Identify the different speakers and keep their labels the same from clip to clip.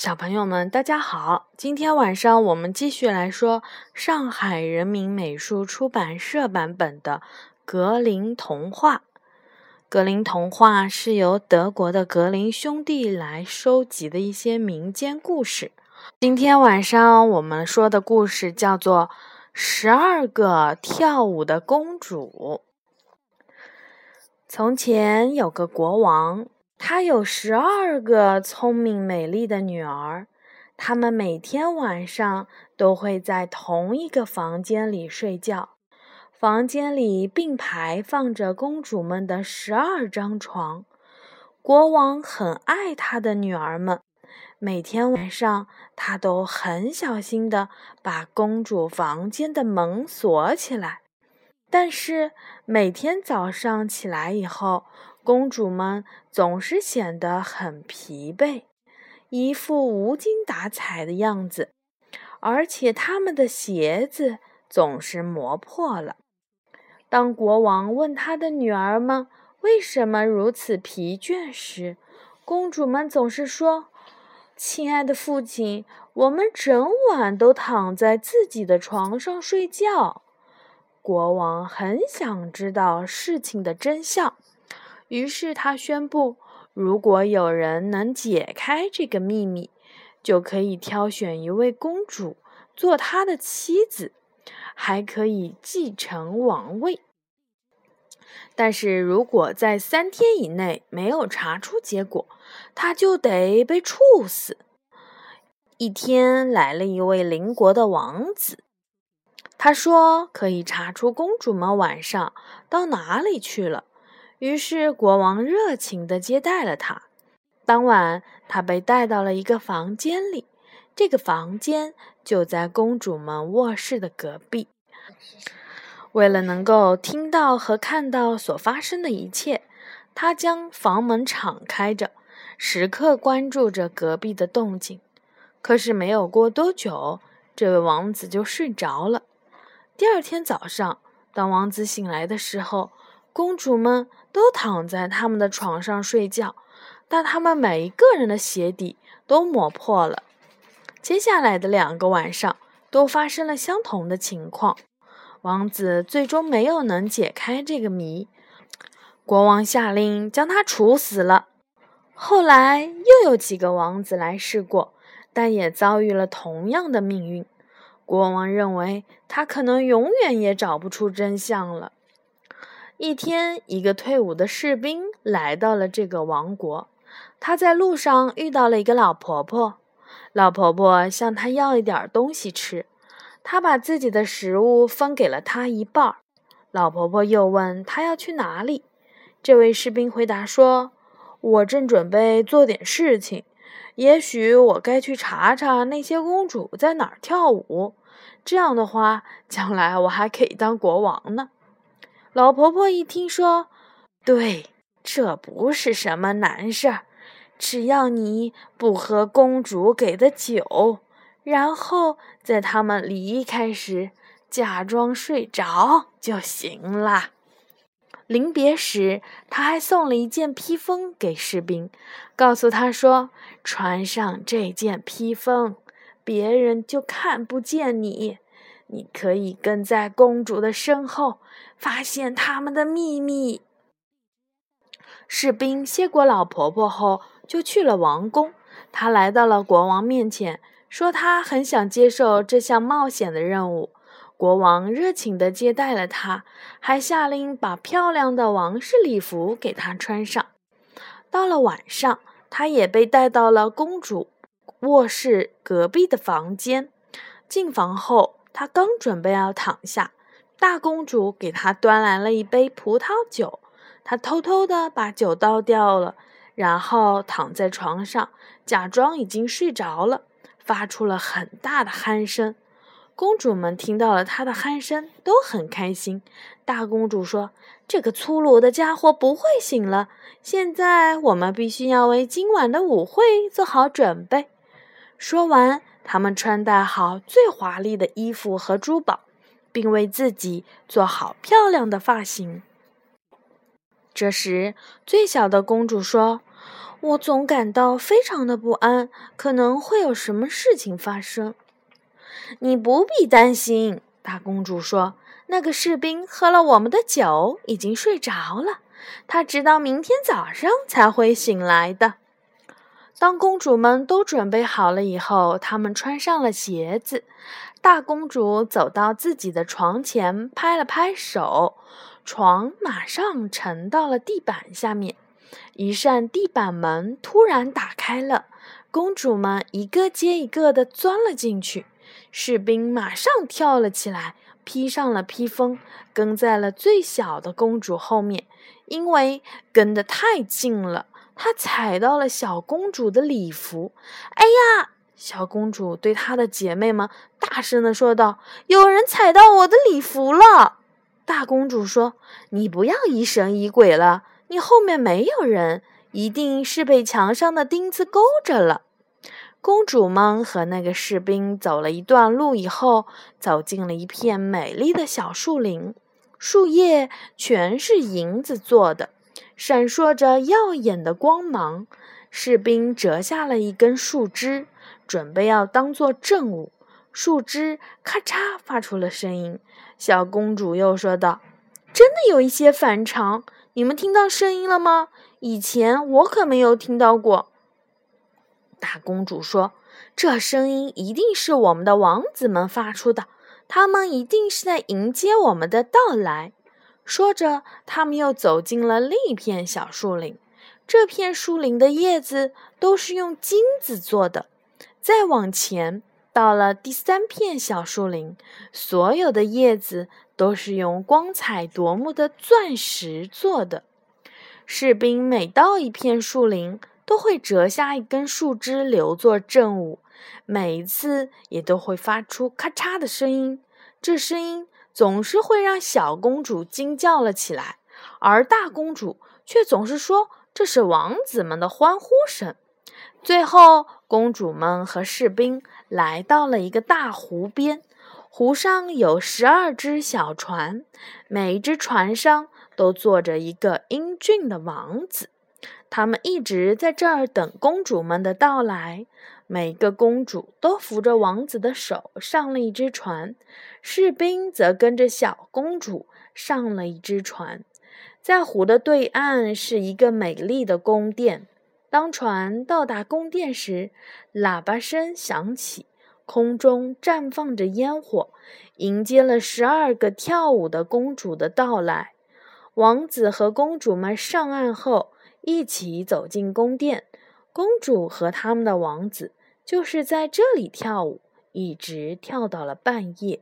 Speaker 1: 小朋友们，大家好！今天晚上我们继续来说上海人民美术出版社版本的《格林童话》。《格林童话》是由德国的格林兄弟来收集的一些民间故事。今天晚上我们说的故事叫做《十二个跳舞的公主》。从前有个国王。他有十二个聪明美丽的女儿，她们每天晚上都会在同一个房间里睡觉。房间里并排放着公主们的十二张床。国王很爱他的女儿们，每天晚上他都很小心地把公主房间的门锁起来。但是每天早上起来以后，公主们总是显得很疲惫，一副无精打采的样子，而且她们的鞋子总是磨破了。当国王问他的女儿们为什么如此疲倦时，公主们总是说：“亲爱的父亲，我们整晚都躺在自己的床上睡觉。”国王很想知道事情的真相。于是他宣布，如果有人能解开这个秘密，就可以挑选一位公主做他的妻子，还可以继承王位。但是如果在三天以内没有查出结果，他就得被处死。一天来了一位邻国的王子，他说可以查出公主们晚上到哪里去了。于是国王热情地接待了他。当晚，他被带到了一个房间里，这个房间就在公主们卧室的隔壁。为了能够听到和看到所发生的一切，他将房门敞开着，时刻关注着隔壁的动静。可是没有过多久，这位王子就睡着了。第二天早上，当王子醒来的时候，公主们都躺在他们的床上睡觉，但他们每一个人的鞋底都磨破了。接下来的两个晚上都发生了相同的情况。王子最终没有能解开这个谜，国王下令将他处死了。后来又有几个王子来试过，但也遭遇了同样的命运。国王认为他可能永远也找不出真相了。一天，一个退伍的士兵来到了这个王国。他在路上遇到了一个老婆婆，老婆婆向他要一点东西吃。他把自己的食物分给了他一半。老婆婆又问他要去哪里。这位士兵回答说：“我正准备做点事情，也许我该去查查那些公主在哪儿跳舞。这样的话，将来我还可以当国王呢。”老婆婆一听说，对，这不是什么难事儿，只要你不喝公主给的酒，然后在他们离开时假装睡着就行了。临别时，他还送了一件披风给士兵，告诉他说：“穿上这件披风，别人就看不见你。”你可以跟在公主的身后，发现他们的秘密。士兵谢过老婆婆后，就去了王宫。他来到了国王面前，说他很想接受这项冒险的任务。国王热情地接待了他，还下令把漂亮的王室礼服给他穿上。到了晚上，他也被带到了公主卧室隔壁的房间。进房后。他刚准备要躺下，大公主给他端来了一杯葡萄酒。他偷偷的把酒倒掉了，然后躺在床上，假装已经睡着了，发出了很大的鼾声。公主们听到了他的鼾声，都很开心。大公主说：“这个粗鲁的家伙不会醒了。现在我们必须要为今晚的舞会做好准备。”说完。他们穿戴好最华丽的衣服和珠宝，并为自己做好漂亮的发型。这时，最小的公主说：“我总感到非常的不安，可能会有什么事情发生。
Speaker 2: 你不必担心，大公主说。那个士兵喝了我们的酒，已经睡着了。他直到明天早上才会醒来的。
Speaker 1: 当公主们都准备好了以后，她们穿上了鞋子。大公主走到自己的床前，拍了拍手，床马上沉到了地板下面。一扇地板门突然打开了，公主们一个接一个地钻了进去。士兵马上跳了起来。披上了披风，跟在了最小的公主后面，因为跟得太近了，他踩到了小公主的礼服。哎呀！小公主对她的姐妹们大声地说道：“有人踩到我的礼服了！”大公主说：“你不要疑神疑鬼了，你后面没有人，一定是被墙上的钉子勾着了。”公主们和那个士兵走了一段路以后，走进了一片美丽的小树林，树叶全是银子做的，闪烁着耀眼的光芒。士兵折下了一根树枝，准备要当做证物。树枝咔嚓发出了声音。小公主又说道：“真的有一些反常，你们听到声音了吗？以前我可没有听到过。”
Speaker 2: 大公主说：“这声音一定是我们的王子们发出的，他们一定是在迎接我们的到来。”说着，他们又走进了另一片小树林。这片树林的叶子都是用金子做的。再往前，到了第三片小树林，所有的叶子都是用光彩夺目的钻石做的。士兵每到一片树林，都会折下一根树枝留作证物，每一次也都会发出咔嚓的声音。这声音总是会让小公主惊叫了起来，而大公主却总是说这是王子们的欢呼声。最后，公主们和士兵来到了一个大湖边，湖上有十二只小船，每一只船上都坐着一个英俊的王子。他们一直在这儿等公主们的到来。每个公主都扶着王子的手上了一只船，士兵则跟着小公主上了一只船。在湖的对岸是一个美丽的宫殿。当船到达宫殿时，喇叭声响起，空中绽放着烟火，迎接了十二个跳舞的公主的到来。王子和公主们上岸后。一起走进宫殿，公主和他们的王子就是在这里跳舞，一直跳到了半夜。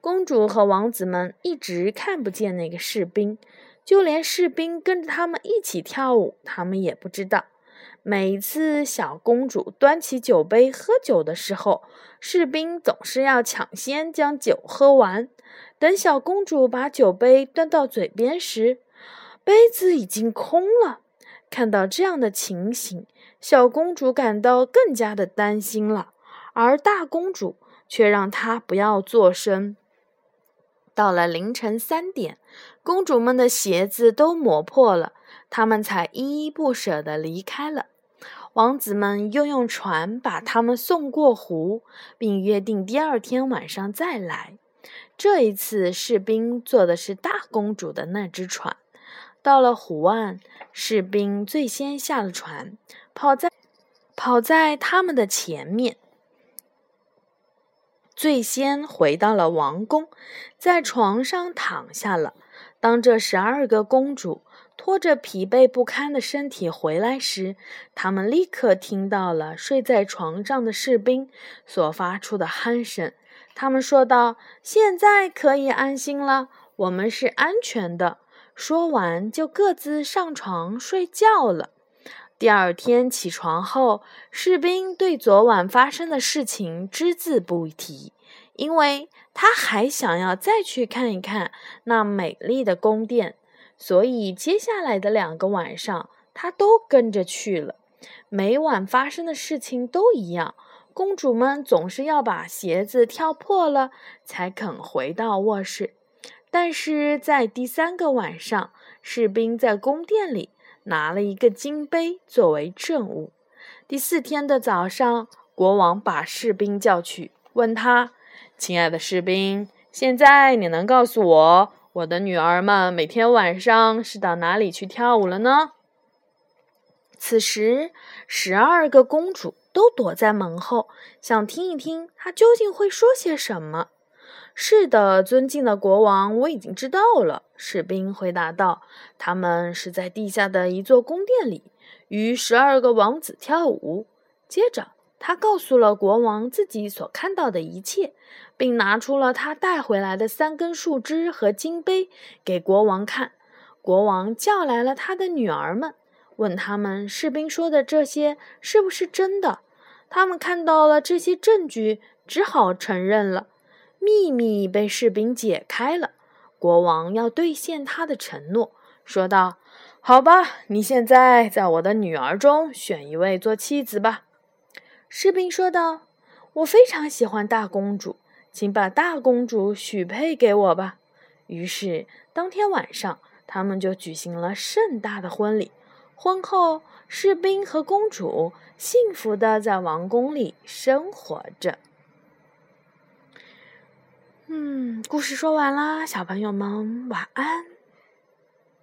Speaker 2: 公主和王子们一直看不见那个士兵，就连士兵跟着他们一起跳舞，他们也不知道。每一次小公主端起酒杯喝酒的时候，士兵总是要抢先将酒喝完。等小公主把酒杯端到嘴边时，杯子已经空了。看到这样的情形，小公主感到更加的担心了，而大公主却让她不要作声。到了凌晨三点，公主们的鞋子都磨破了，她们才依依不舍地离开了。王子们又用船把他们送过湖，并约定第二天晚上再来。这一次，士兵坐的是大公主的那只船。到了湖岸，士兵最先下了船，跑在跑在他们的前面，最先回到了王宫，在床上躺下了。当这十二个公主拖着疲惫不堪的身体回来时，他们立刻听到了睡在床上的士兵所发出的鼾声。他们说道：“现在可以安心了，我们是安全的。”说完，就各自上床睡觉了。第二天起床后，士兵对昨晚发生的事情只字不提，因为他还想要再去看一看那美丽的宫殿，所以接下来的两个晚上，他都跟着去了。每晚发生的事情都一样，公主们总是要把鞋子跳破了，才肯回到卧室。但是在第三个晚上，士兵在宫殿里
Speaker 1: 拿了一个金杯作为证物。第四天的早上，国王把士兵叫去，问他：“亲爱的士兵，现在你能告诉我，我的女儿们每天晚上是到哪里去跳舞了呢？”
Speaker 2: 此时，十二个公主都躲在门后，想听一听他究竟会说些什么。
Speaker 1: 是的，尊敬的国王，我已经知道了。士兵回答道：“他们是在地下的一座宫殿里，与十二个王子跳舞。”接着，他告诉了国王自己所看到的一切，并拿出了他带回来的三根树枝和金杯给国王看。国王叫来了他的女儿们。问他们士兵说的这些是不是真的？他们看到了这些证据，只好承认了。秘密被士兵解开了。国王要兑现他的承诺，说道：“好吧，你现在在我的女儿中选一位做妻子吧。”
Speaker 2: 士兵说道：“我非常喜欢大公主，请把大公主许配给我吧。”
Speaker 1: 于是当天晚上，他们就举行了盛大的婚礼。婚后，士兵和公主幸福的在王宫里生活着。嗯，故事说完啦，小朋友们晚安。